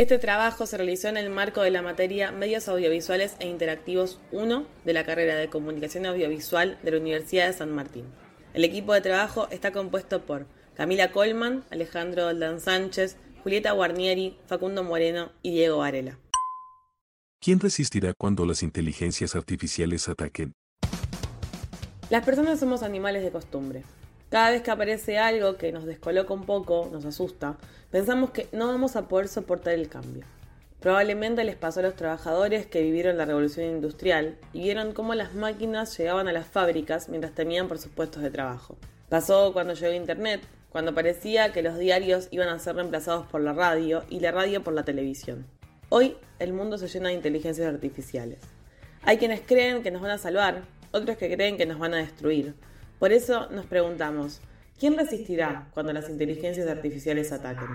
Este trabajo se realizó en el marco de la materia Medios Audiovisuales e Interactivos 1 de la carrera de Comunicación Audiovisual de la Universidad de San Martín. El equipo de trabajo está compuesto por Camila Colman, Alejandro Oldán Sánchez, Julieta Guarnieri, Facundo Moreno y Diego Varela. ¿Quién resistirá cuando las inteligencias artificiales ataquen? Las personas somos animales de costumbre. Cada vez que aparece algo que nos descoloca un poco, nos asusta, pensamos que no vamos a poder soportar el cambio. Probablemente les pasó a los trabajadores que vivieron la revolución industrial y vieron cómo las máquinas llegaban a las fábricas mientras temían por sus puestos de trabajo. Pasó cuando llegó Internet, cuando parecía que los diarios iban a ser reemplazados por la radio y la radio por la televisión. Hoy el mundo se llena de inteligencias artificiales. Hay quienes creen que nos van a salvar, otros que creen que nos van a destruir. Por eso nos preguntamos, ¿quién resistirá cuando las inteligencias artificiales ataquen?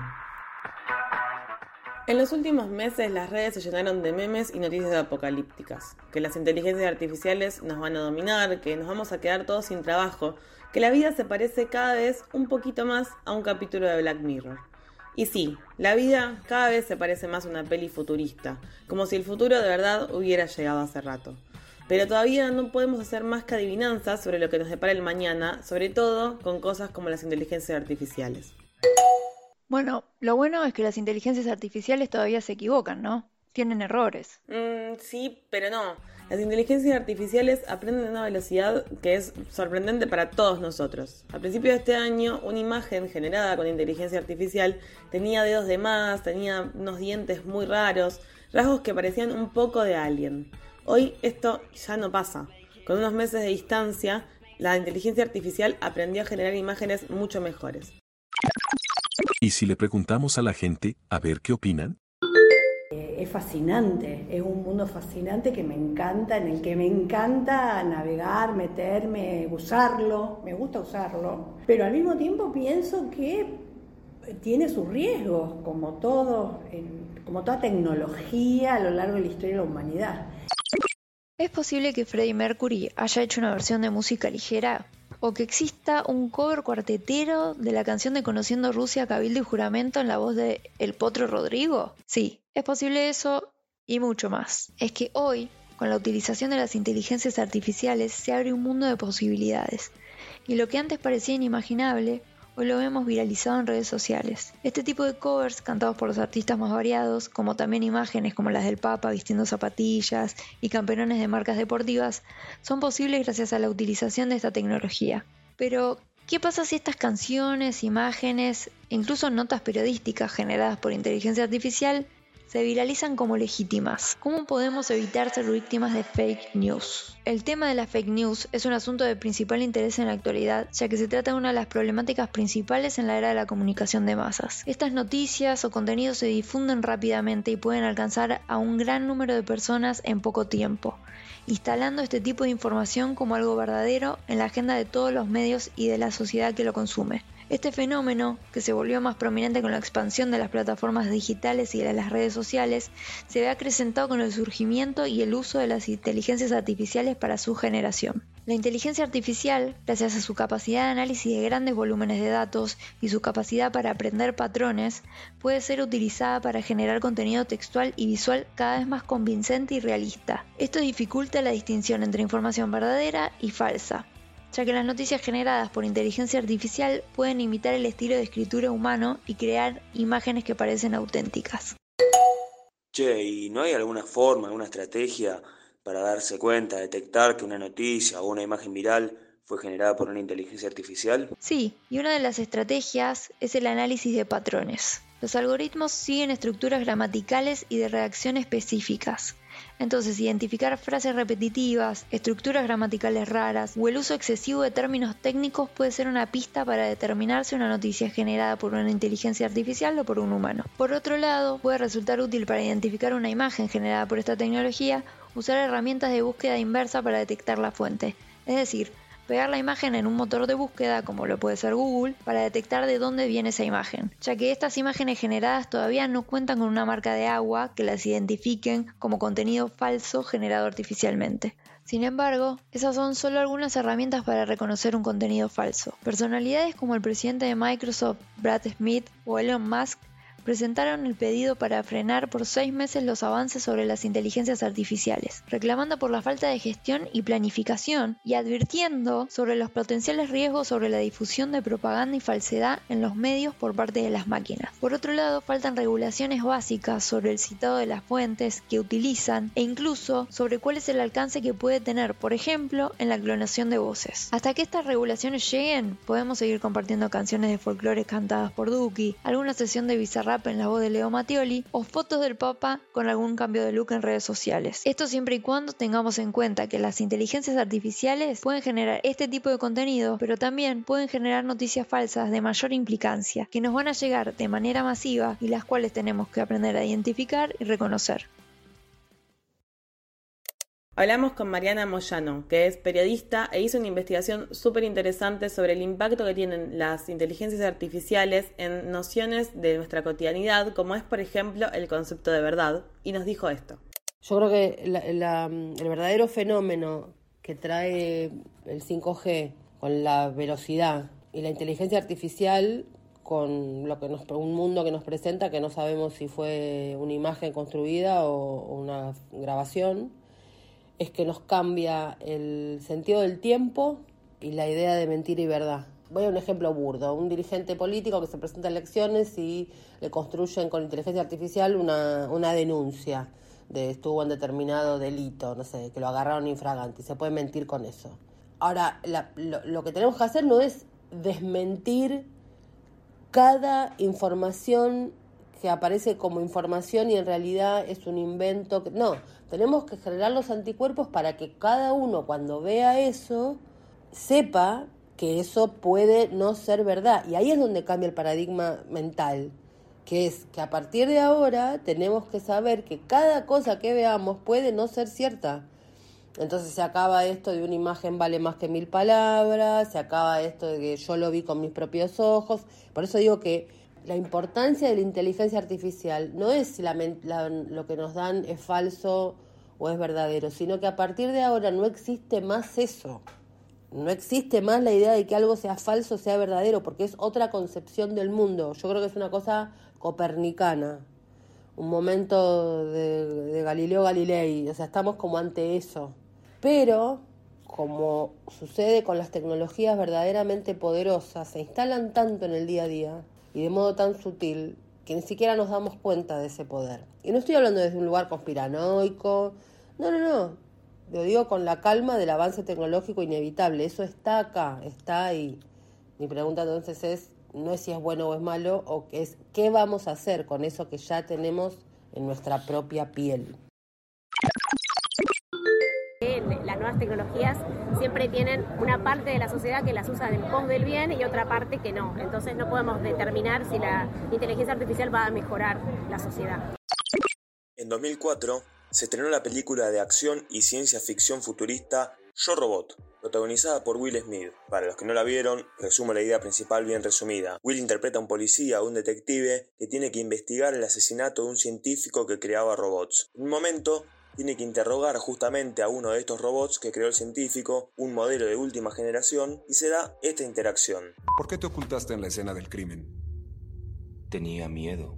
En los últimos meses las redes se llenaron de memes y noticias apocalípticas, que las inteligencias artificiales nos van a dominar, que nos vamos a quedar todos sin trabajo, que la vida se parece cada vez un poquito más a un capítulo de Black Mirror. Y sí, la vida cada vez se parece más a una peli futurista, como si el futuro de verdad hubiera llegado hace rato. Pero todavía no podemos hacer más que adivinanzas sobre lo que nos depara el mañana, sobre todo con cosas como las inteligencias artificiales. Bueno, lo bueno es que las inteligencias artificiales todavía se equivocan, ¿no? Tienen errores. Mm, sí, pero no. Las inteligencias artificiales aprenden a una velocidad que es sorprendente para todos nosotros. A principios de este año, una imagen generada con inteligencia artificial tenía dedos de más, tenía unos dientes muy raros, rasgos que parecían un poco de alien. Hoy esto ya no pasa. Con unos meses de distancia, la inteligencia artificial aprendió a generar imágenes mucho mejores. ¿Y si le preguntamos a la gente a ver qué opinan? Eh, es fascinante, es un mundo fascinante que me encanta, en el que me encanta navegar, meterme, usarlo, me gusta usarlo, pero al mismo tiempo pienso que tiene sus riesgos, como todo, como toda tecnología a lo largo de la historia de la humanidad. ¿Es posible que Freddie Mercury haya hecho una versión de música ligera? ¿O que exista un cover cuartetero de la canción de Conociendo Rusia, Cabildo y Juramento en la voz de El Potro Rodrigo? Sí, es posible eso y mucho más. Es que hoy, con la utilización de las inteligencias artificiales, se abre un mundo de posibilidades. Y lo que antes parecía inimaginable, Hoy lo vemos viralizado en redes sociales. Este tipo de covers cantados por los artistas más variados, como también imágenes como las del Papa vistiendo zapatillas y campeones de marcas deportivas, son posibles gracias a la utilización de esta tecnología. Pero, ¿qué pasa si estas canciones, imágenes incluso notas periodísticas generadas por inteligencia artificial se viralizan como legítimas. ¿Cómo podemos evitar ser víctimas de fake news? El tema de la fake news es un asunto de principal interés en la actualidad, ya que se trata de una de las problemáticas principales en la era de la comunicación de masas. Estas noticias o contenidos se difunden rápidamente y pueden alcanzar a un gran número de personas en poco tiempo instalando este tipo de información como algo verdadero en la agenda de todos los medios y de la sociedad que lo consume. Este fenómeno, que se volvió más prominente con la expansión de las plataformas digitales y de las redes sociales, se ve acrecentado con el surgimiento y el uso de las inteligencias artificiales para su generación. La inteligencia artificial, gracias a su capacidad de análisis de grandes volúmenes de datos y su capacidad para aprender patrones, puede ser utilizada para generar contenido textual y visual cada vez más convincente y realista. Esto dificulta la distinción entre información verdadera y falsa, ya que las noticias generadas por inteligencia artificial pueden imitar el estilo de escritura humano y crear imágenes que parecen auténticas. Che, ¿y no hay alguna forma, alguna estrategia para darse cuenta, detectar que una noticia o una imagen viral fue generada por una inteligencia artificial? Sí, y una de las estrategias es el análisis de patrones. Los algoritmos siguen estructuras gramaticales y de redacción específicas. Entonces, identificar frases repetitivas, estructuras gramaticales raras o el uso excesivo de términos técnicos puede ser una pista para determinar si una noticia es generada por una inteligencia artificial o por un humano. Por otro lado, puede resultar útil para identificar una imagen generada por esta tecnología usar herramientas de búsqueda inversa para detectar la fuente. Es decir, pegar la imagen en un motor de búsqueda como lo puede ser Google para detectar de dónde viene esa imagen, ya que estas imágenes generadas todavía no cuentan con una marca de agua que las identifiquen como contenido falso generado artificialmente. Sin embargo, esas son solo algunas herramientas para reconocer un contenido falso. Personalidades como el presidente de Microsoft, Brad Smith, o Elon Musk presentaron el pedido para frenar por seis meses los avances sobre las inteligencias artificiales, reclamando por la falta de gestión y planificación y advirtiendo sobre los potenciales riesgos sobre la difusión de propaganda y falsedad en los medios por parte de las máquinas. Por otro lado, faltan regulaciones básicas sobre el citado de las fuentes que utilizan e incluso sobre cuál es el alcance que puede tener, por ejemplo, en la clonación de voces. Hasta que estas regulaciones lleguen, podemos seguir compartiendo canciones de folclore cantadas por Duki, alguna sesión de En la voz de Leo Mattioli o fotos del Papa con algún cambio de look en redes sociales. Esto siempre y cuando tengamos en cuenta que las inteligencias artificiales pueden generar este tipo de contenido, pero también pueden generar noticias falsas de mayor implicancia, que nos van a llegar de manera masiva y las cuales tenemos que aprender a identificar y reconocer. Hablamos con Mariana Moyano, que es periodista e hizo una investigación súper interesante sobre el impacto que tienen las inteligencias artificiales en nociones de nuestra cotidianidad, como es, por ejemplo, el concepto de verdad, y nos dijo esto. Yo creo que el verdadero fenómeno que trae el 5G con la velocidad y la inteligencia artificial con lo que nos, un mundo que nos presenta que no sabemos si fue una imagen construida o una grabación es que nos cambia el sentido del tiempo y la idea de mentira y verdad. Voy a un ejemplo burdo, un dirigente político que se presenta a elecciones y le construyen con inteligencia artificial una, una denuncia de estuvo en determinado delito, no sé, que lo agarraron infragante y se puede mentir con eso. Ahora, lo, lo que tenemos que hacer no es desmentir cada información que aparece como información y en realidad es un invento. No, tenemos que generar los anticuerpos para que cada uno cuando vea eso sepa que eso puede no ser verdad. Y ahí es donde cambia el paradigma mental, que es que a partir de ahora tenemos que saber que cada cosa que veamos puede no ser cierta. Entonces se acaba esto de una imagen vale más que mil palabras, se acaba esto de que yo lo vi con mis propios ojos. Por eso digo que la importancia de la inteligencia artificial no es si lo que nos dan es falso o es verdadero, sino que a partir de ahora no existe más eso. No existe más la idea de que algo sea falso o sea verdadero, porque es otra concepción del mundo. Yo creo que es una cosa copernicana, un momento de, de Galileo Galilei, o sea, estamos como ante eso. Pero, como sucede con las tecnologías verdaderamente poderosas, se instalan tanto en el día a día, y de modo tan sutil que ni siquiera nos damos cuenta de ese poder. Y no estoy hablando desde un lugar conspiranoico, no, no, no, lo digo con la calma del avance tecnológico inevitable, eso está acá, está ahí. Mi pregunta entonces es, no es si es bueno o es malo, o es qué vamos a hacer con eso que ya tenemos en nuestra propia piel tecnologías siempre tienen una parte de la sociedad que las usa en pos del bien y otra parte que no. Entonces no podemos determinar si la inteligencia artificial va a mejorar la sociedad. En 2004 se estrenó la película de acción y ciencia ficción futurista Yo Robot, protagonizada por Will Smith. Para los que no la vieron, resumo la idea principal bien resumida. Will interpreta a un policía un detective que tiene que investigar el asesinato de un científico que creaba robots. En un momento, tiene que interrogar justamente a uno de estos robots que creó el científico, un modelo de última generación, y se da esta interacción. ¿Por qué te ocultaste en la escena del crimen? Tenía miedo.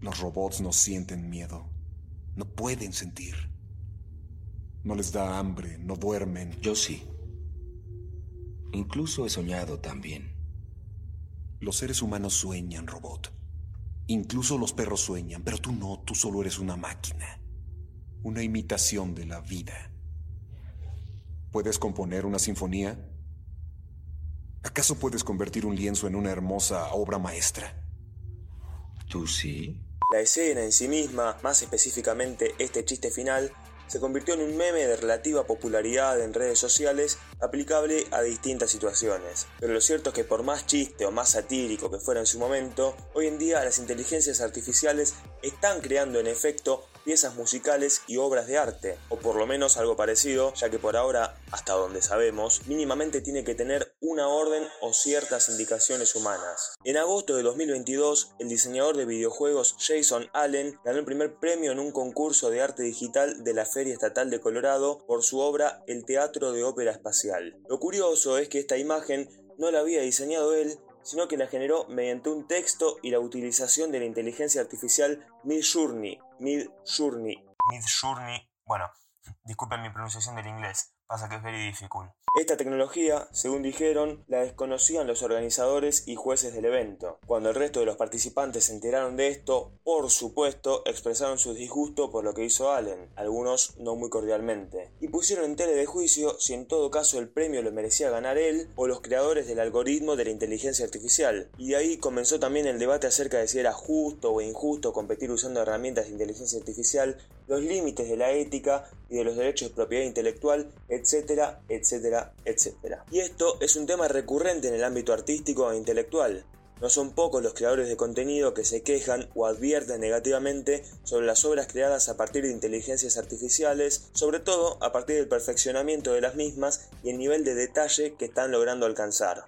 Los robots no sienten miedo. No pueden sentir. No les da hambre, no duermen. Yo sí. Incluso he soñado también. Los seres humanos sueñan, robot. Incluso los perros sueñan, pero tú no, tú solo eres una máquina, una imitación de la vida. ¿Puedes componer una sinfonía? ¿Acaso puedes convertir un lienzo en una hermosa obra maestra? ¿Tú sí? La escena en sí misma, más específicamente este chiste final, se convirtió en un meme de relativa popularidad en redes sociales aplicable a distintas situaciones. Pero lo cierto es que por más chiste o más satírico que fuera en su momento, hoy en día las inteligencias artificiales están creando en efecto piezas musicales y obras de arte, o por lo menos algo parecido, ya que por ahora, hasta donde sabemos, mínimamente tiene que tener una orden o ciertas indicaciones humanas. En agosto de 2022, el diseñador de videojuegos Jason Allen ganó el primer premio en un concurso de arte digital de la Feria Estatal de Colorado por su obra El Teatro de Ópera Espacial. Lo curioso es que esta imagen no la había diseñado él, sino que la generó mediante un texto y la utilización de la inteligencia artificial Midjourney. Midjourney. Midjourney. Bueno, disculpen mi pronunciación del inglés, pasa que es. Esta tecnología, según dijeron, la desconocían los organizadores y jueces del evento. Cuando el resto de los participantes se enteraron de esto, por supuesto, expresaron su disgusto por lo que hizo Allen, algunos no muy cordialmente, y pusieron en tele de juicio si en todo caso el premio lo merecía ganar él o los creadores del algoritmo de la inteligencia artificial. Y de ahí comenzó también el debate acerca de si era justo o injusto competir usando herramientas de inteligencia artificial, los límites de la ética y de los derechos de propiedad intelectual, etcétera, etcétera, etc. Y esto es un tema recurrente en el ámbito artístico e intelectual. No son pocos los creadores de contenido que se quejan o advierten negativamente sobre las obras creadas a partir de inteligencias artificiales, sobre todo a partir del perfeccionamiento de las mismas y el nivel de detalle que están logrando alcanzar.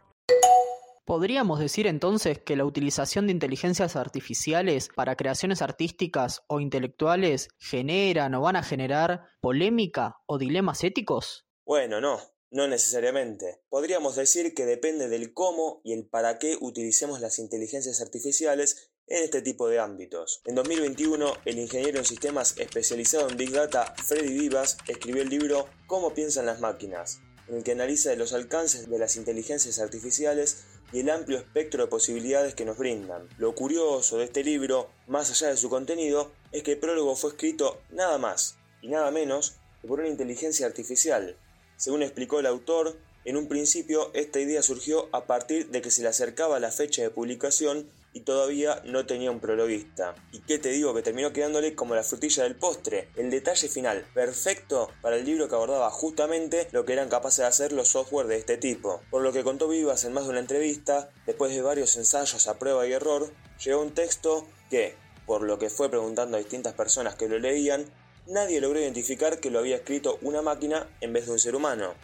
¿Podríamos decir entonces que la utilización de inteligencias artificiales para creaciones artísticas o intelectuales generan o van a generar polémica o dilemas éticos? Bueno, no, no necesariamente. Podríamos decir que depende del cómo y el para qué utilicemos las inteligencias artificiales en este tipo de ámbitos. En 2021, el ingeniero en sistemas especializado en Big Data Freddy Vivas escribió el libro Cómo piensan las máquinas, en el que analiza los alcances de las inteligencias artificiales y el amplio espectro de posibilidades que nos brindan. Lo curioso de este libro, más allá de su contenido, es que el prólogo fue escrito nada más y nada menos que por una inteligencia artificial, según explicó el autor, en un principio esta idea surgió a partir de que se le acercaba la fecha de publicación y todavía no tenía un prologuista. ¿Y qué te digo? Que terminó quedándole como la frutilla del postre, el detalle final perfecto para el libro que abordaba justamente lo que eran capaces de hacer los software de este tipo. Por lo que contó Vivas en más de una entrevista, después de varios ensayos a prueba y error, llegó un texto que, por lo que fue preguntando a distintas personas que lo leían, nadie logró identificar que lo había escrito una máquina en vez de un ser humano.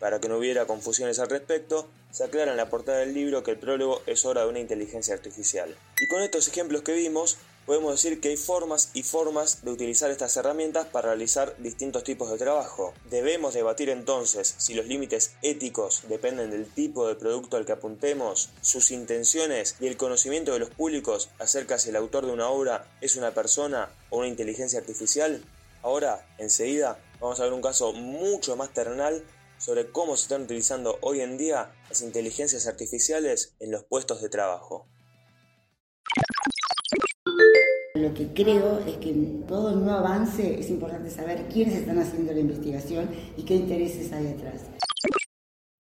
Para que no hubiera confusiones al respecto, se aclara en la portada del libro que el prólogo es obra de una inteligencia artificial. Y con estos ejemplos que vimos, podemos decir que hay formas y formas de utilizar estas herramientas para realizar distintos tipos de trabajo. Debemos debatir entonces si los límites éticos dependen del tipo de producto al que apuntemos, sus intenciones y el conocimiento de los públicos acerca si el autor de una obra es una persona o una inteligencia artificial. Ahora, enseguida, vamos a ver un caso mucho más terrenal sobre cómo se están utilizando hoy en día las inteligencias artificiales en los puestos de trabajo. Lo que creo es que en todo nuevo avance es importante saber quiénes están haciendo la investigación y qué intereses hay detrás.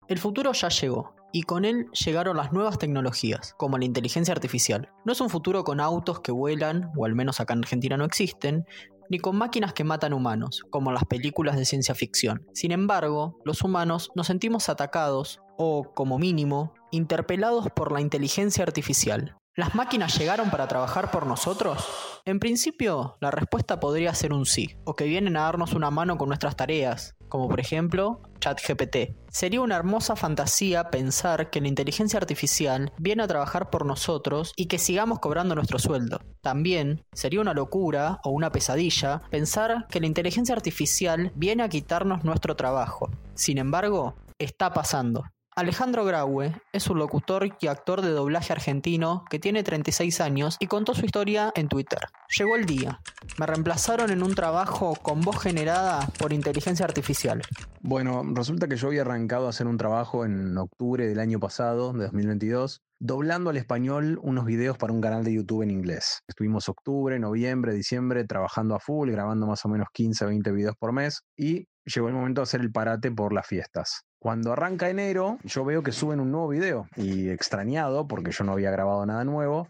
El futuro ya llegó, y con él llegaron las nuevas tecnologías, como la inteligencia artificial. No es un futuro con autos que vuelan, o al menos acá en Argentina no existen, ni con máquinas que matan humanos, como las películas de ciencia ficción. Sin embargo, los humanos nos sentimos atacados, o, como mínimo, interpelados por la inteligencia artificial. ¿Las máquinas llegaron para trabajar por nosotros? En principio, la respuesta podría ser un sí, o que vienen a darnos una mano con nuestras tareas, como por ejemplo ChatGPT. Sería una hermosa fantasía pensar que la inteligencia artificial viene a trabajar por nosotros y que sigamos cobrando nuestro sueldo. También sería una locura o una pesadilla pensar que la inteligencia artificial viene a quitarnos nuestro trabajo. Sin embargo, está pasando. Alejandro Graue es un locutor y actor de doblaje argentino que tiene 36 años y contó su historia en Twitter. Llegó el día. Me reemplazaron en un trabajo con voz generada por inteligencia artificial. Bueno, resulta que yo había arrancado a hacer un trabajo en octubre del año pasado, de 2022, doblando al español unos videos para un canal de YouTube en inglés. Estuvimos octubre, noviembre, diciembre trabajando a full, grabando más o menos 15 o 20 videos por mes y llegó el momento de hacer el parate por las fiestas. Cuando arranca enero, yo veo que suben un nuevo video y extrañado, porque yo no había grabado nada nuevo,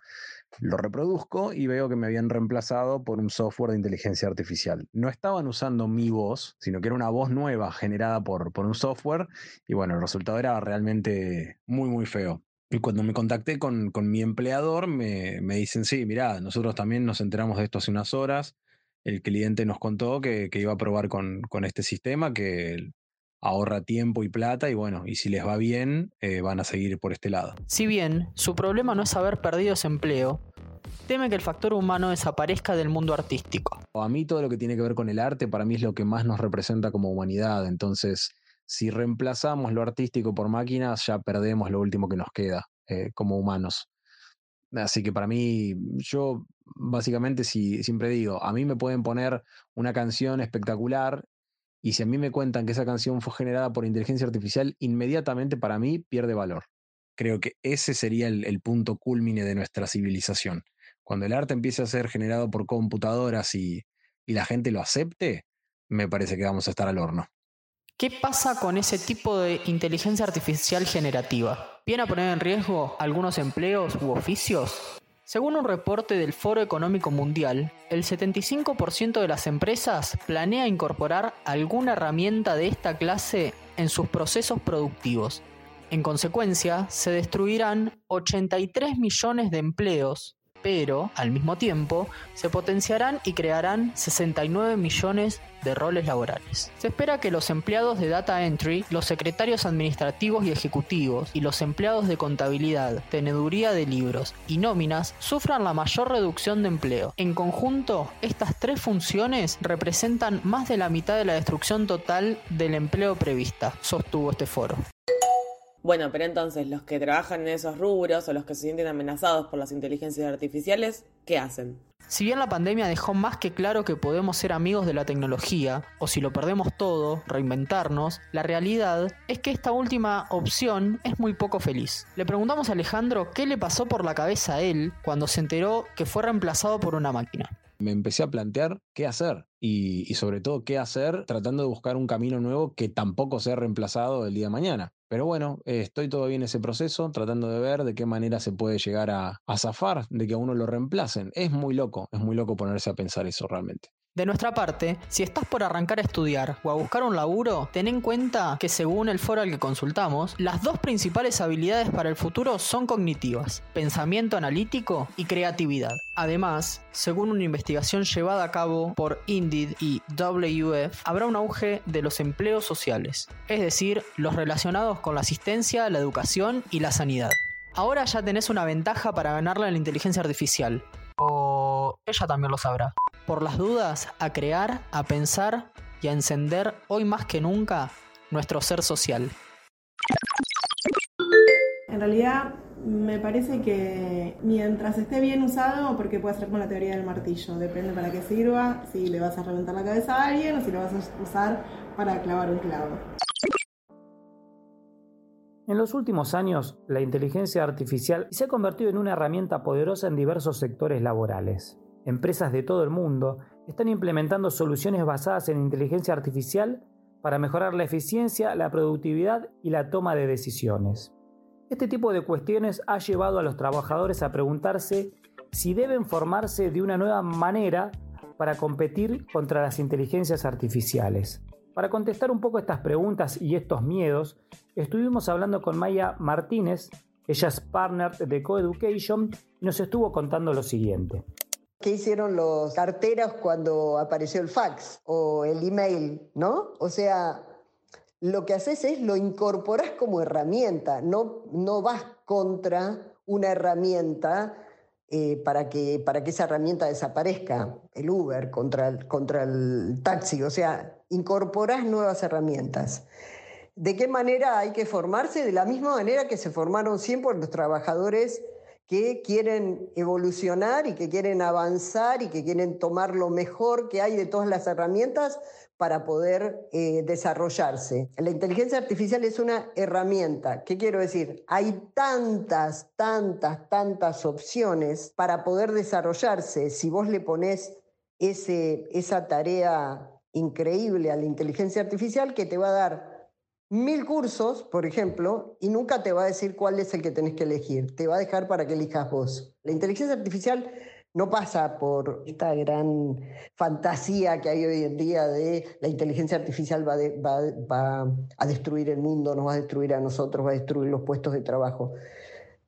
lo reproduzco y veo que me habían reemplazado por un software de inteligencia artificial. No estaban usando mi voz, sino que era una voz nueva generada por, por un software y bueno, el resultado era realmente muy, muy feo. Y cuando me contacté con, con mi empleador, me, me, dicen, sí, mira, nosotros también nos enteramos de esto hace unas horas. El cliente nos contó que, que iba a probar con, con este sistema, que ahorra tiempo y plata y bueno, y si les va bien, eh, van a seguir por este lado. Si bien su problema no es haber perdido ese empleo, teme que el factor humano desaparezca del mundo artístico. A mí todo lo que tiene que ver con el arte para mí es lo que más nos representa como humanidad, entonces si reemplazamos lo artístico por máquinas ya perdemos lo último que nos queda. eh, como humanos. Así que para mí, yo básicamente si, siempre digo, a mí me pueden poner una canción espectacular y si a mí me cuentan que esa canción fue generada por inteligencia artificial, inmediatamente para mí pierde valor. Creo que ese sería el, punto culmine de nuestra civilización. Cuando el arte empiece a ser generado por computadoras y, y la gente lo acepte, me parece que vamos a estar al horno. ¿Qué pasa con ese tipo de inteligencia artificial generativa? ¿Viene a poner en riesgo algunos empleos u oficios? Según un reporte del Foro Económico Mundial, el 75% de las empresas planea incorporar alguna herramienta de esta clase en sus procesos productivos. En consecuencia, se destruirán 83 millones de empleos pero al mismo tiempo se potenciarán y crearán 69 millones de roles laborales. Se espera que los empleados de data entry, los secretarios administrativos y ejecutivos y los empleados de contabilidad, teneduría de libros y nóminas sufran la mayor reducción de empleo. En conjunto, estas tres funciones representan más de la mitad de la destrucción total del empleo prevista, sostuvo este foro. Bueno, pero entonces los que trabajan en esos rubros o los que se sienten amenazados por las inteligencias artificiales, ¿qué hacen? Si bien la pandemia dejó más que claro que podemos ser amigos de la tecnología, o si lo perdemos todo, reinventarnos, la realidad es que esta última opción es muy poco feliz. Le preguntamos a Alejandro qué le pasó por la cabeza a él cuando se enteró que fue reemplazado por una máquina me empecé a plantear qué hacer y, sobre todo qué hacer tratando de buscar un camino nuevo que tampoco sea reemplazado el día de mañana. Pero bueno, estoy todavía en ese proceso, tratando de ver de qué manera se puede llegar a, a zafar de que a uno lo reemplacen. Es muy loco, es muy loco ponerse a pensar eso realmente. De nuestra parte, si estás por arrancar a estudiar o a buscar un laburo, ten en cuenta que según el foro al que consultamos, las dos principales habilidades para el futuro son cognitivas, pensamiento analítico y creatividad. Además, según una investigación llevada a cabo por Indeed y WF, habrá un auge de los empleos sociales, es decir, los relacionados con la asistencia, la educación y la sanidad. Ahora ya tenés una ventaja para ganarle a la inteligencia artificial. O ella también lo sabrá por las dudas, a crear, a pensar y a encender hoy más que nunca nuestro ser social. En realidad me parece que mientras esté bien usado, porque puede ser con la teoría del martillo, depende para qué sirva, si le vas a reventar la cabeza a alguien o si lo vas a usar para clavar un clavo. En los últimos años, la inteligencia artificial se ha convertido en una herramienta poderosa en diversos sectores laborales. Empresas de todo el mundo están implementando soluciones basadas en inteligencia artificial para mejorar la eficiencia, la productividad y la toma de decisiones. Este tipo de cuestiones ha llevado a los trabajadores a preguntarse si deben formarse de una nueva manera para competir contra las inteligencias artificiales. Para contestar un poco estas preguntas y estos miedos, estuvimos hablando con Maya Martínez, ella es partner de Coeducation y nos estuvo contando lo siguiente. ¿Qué hicieron los carteras cuando apareció el fax o el email, no? O sea, lo que haces es lo incorporas como herramienta, no, no vas contra una herramienta eh, para, que, para que esa herramienta desaparezca, el Uber contra el, contra el taxi, o sea, incorporas nuevas herramientas. ¿De qué manera hay que formarse? De la misma manera que se formaron siempre los trabajadores que quieren evolucionar y que quieren avanzar y que quieren tomar lo mejor que hay de todas las herramientas para poder eh, desarrollarse. La inteligencia artificial es una herramienta. ¿Qué quiero decir? Hay tantas, tantas, tantas opciones para poder desarrollarse. Si vos le pones ese, esa tarea increíble a la inteligencia artificial que te va a dar mil cursos, por ejemplo, y nunca te va a decir cuál es el que tenés que elegir. Te va a dejar para que elijas vos. La inteligencia artificial no pasa por esta gran fantasía que hay hoy en día de la inteligencia artificial va, va, a destruir el mundo, nos va a destruir a nosotros, va a destruir los puestos de trabajo.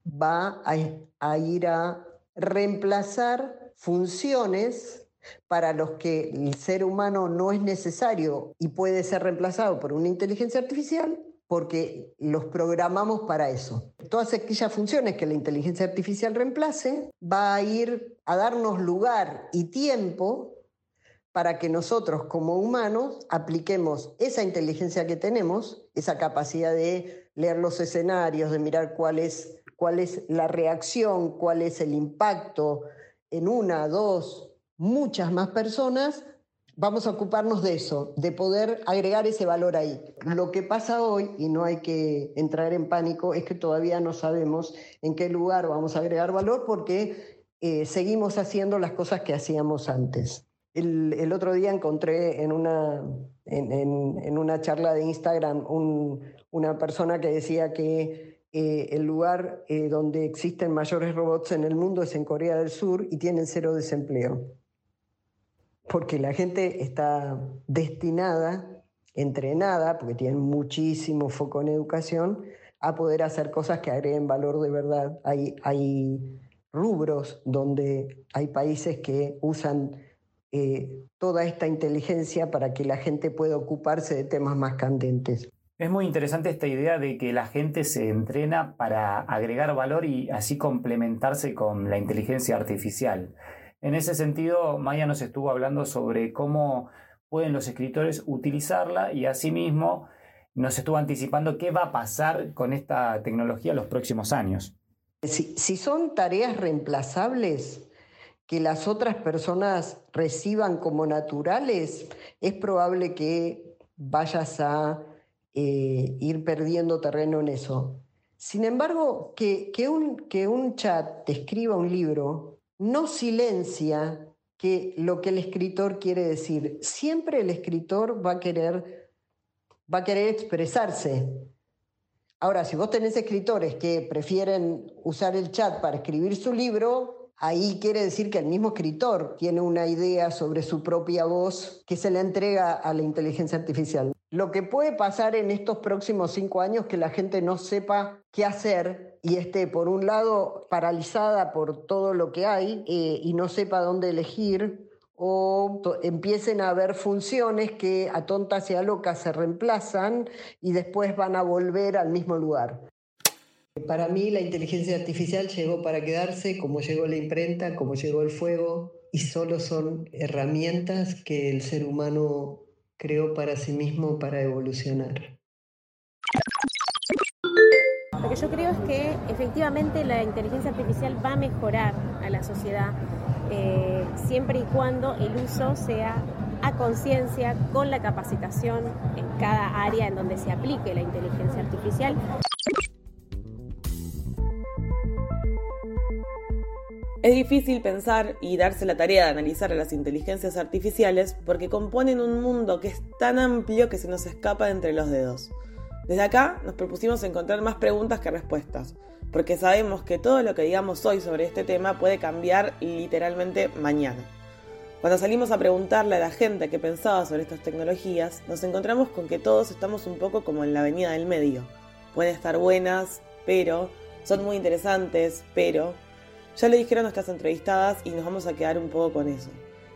Va a ir a reemplazar funciones para los que el ser humano no es necesario y puede ser reemplazado por una inteligencia artificial porque los programamos para eso. Todas aquellas funciones que la inteligencia artificial reemplace va a ir a darnos lugar y tiempo para que nosotros como humanos apliquemos esa inteligencia que tenemos, esa capacidad de leer los escenarios, de mirar cuál es cuál es la reacción, cuál es el impacto en una, dos, muchas más personas, vamos a ocuparnos de eso, de poder agregar ese valor ahí. Lo que pasa hoy, y no hay que entrar en pánico, es que todavía no sabemos en qué lugar vamos a agregar valor porque eh, seguimos haciendo las cosas que hacíamos antes. El, otro día encontré en una, en, una charla de Instagram una persona que decía que eh, el lugar eh, donde existen mayores robots en el mundo es en Corea del Sur y tienen cero desempleo porque la gente está destinada, entrenada, porque tienen muchísimo foco en educación, a poder hacer cosas que agreguen valor de verdad. Hay, rubros donde hay países que usan eh, toda esta inteligencia para que la gente pueda ocuparse de temas más candentes. Es muy interesante esta idea de que la gente se entrena para agregar valor y así complementarse con la inteligencia artificial. En ese sentido, Maya nos estuvo hablando sobre cómo pueden los escritores utilizarla y asimismo nos estuvo anticipando qué va a pasar con esta tecnología en los próximos años. Si, son tareas reemplazables que las otras personas reciban como naturales, es probable que vayas a eh, ir perdiendo terreno en eso. Sin embargo, que, un, que un chat te escriba un libro no silencia que lo que el escritor quiere decir. Siempre el escritor va a querer, va a querer expresarse. Ahora, si vos tenés escritores que prefieren usar el chat para escribir su libro, ahí quiere decir que el mismo escritor tiene una idea sobre su propia voz que se le entrega a la inteligencia artificial. Lo que puede pasar en estos próximos cinco años que la gente no sepa qué hacer y esté, por un lado, paralizada por todo lo que hay eh, y no sepa dónde elegir, o empiecen a haber funciones que a tontas y a locas se reemplazan y después van a volver al mismo lugar. Para mí la inteligencia artificial llegó para quedarse, como llegó la imprenta, como llegó el fuego, y solo son herramientas que el ser humano creó para sí mismo para evolucionar. Lo que yo creo es que efectivamente la inteligencia artificial va a mejorar a la sociedad eh, siempre y cuando el uso sea a conciencia, con la capacitación en cada área en donde se aplique la inteligencia artificial. Es difícil pensar y darse la tarea de analizar a las inteligencias artificiales porque componen un mundo que es tan amplio que se nos escapa de entre los dedos. Desde acá nos propusimos encontrar más preguntas que respuestas, porque sabemos que todo lo que digamos hoy sobre este tema puede cambiar literalmente mañana. Cuando salimos a preguntarle a la gente qué pensaba sobre estas tecnologías, nos encontramos con que todos estamos un poco como en la avenida del medio. Pueden estar buenas, pero, son muy interesantes, pero, ya lo dijeron nuestras entrevistadas y nos vamos a quedar un poco con eso.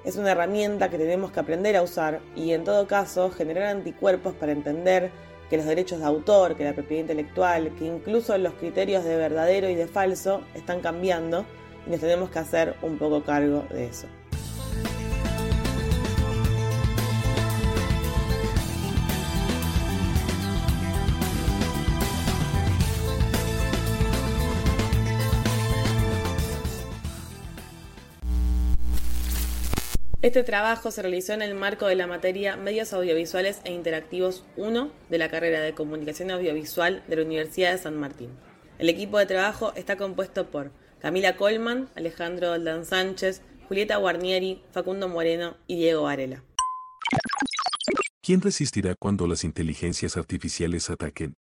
Es una herramienta que tenemos que aprender a usar y en todo caso generar anticuerpos para entender que los derechos de autor, que la propiedad intelectual, que incluso los criterios de verdadero y de falso están cambiando y nos tenemos que hacer un poco cargo de eso. Este trabajo se realizó en el marco de la materia Medios Audiovisuales e Interactivos 1 de la carrera de Comunicación Audiovisual de la Universidad de San Martín. El equipo de trabajo está compuesto por Camila Colman, Alejandro Oldán Sánchez, Julieta Guarnieri, Facundo Moreno y Diego Varela. ¿Quién resistirá cuando las inteligencias artificiales ataquen?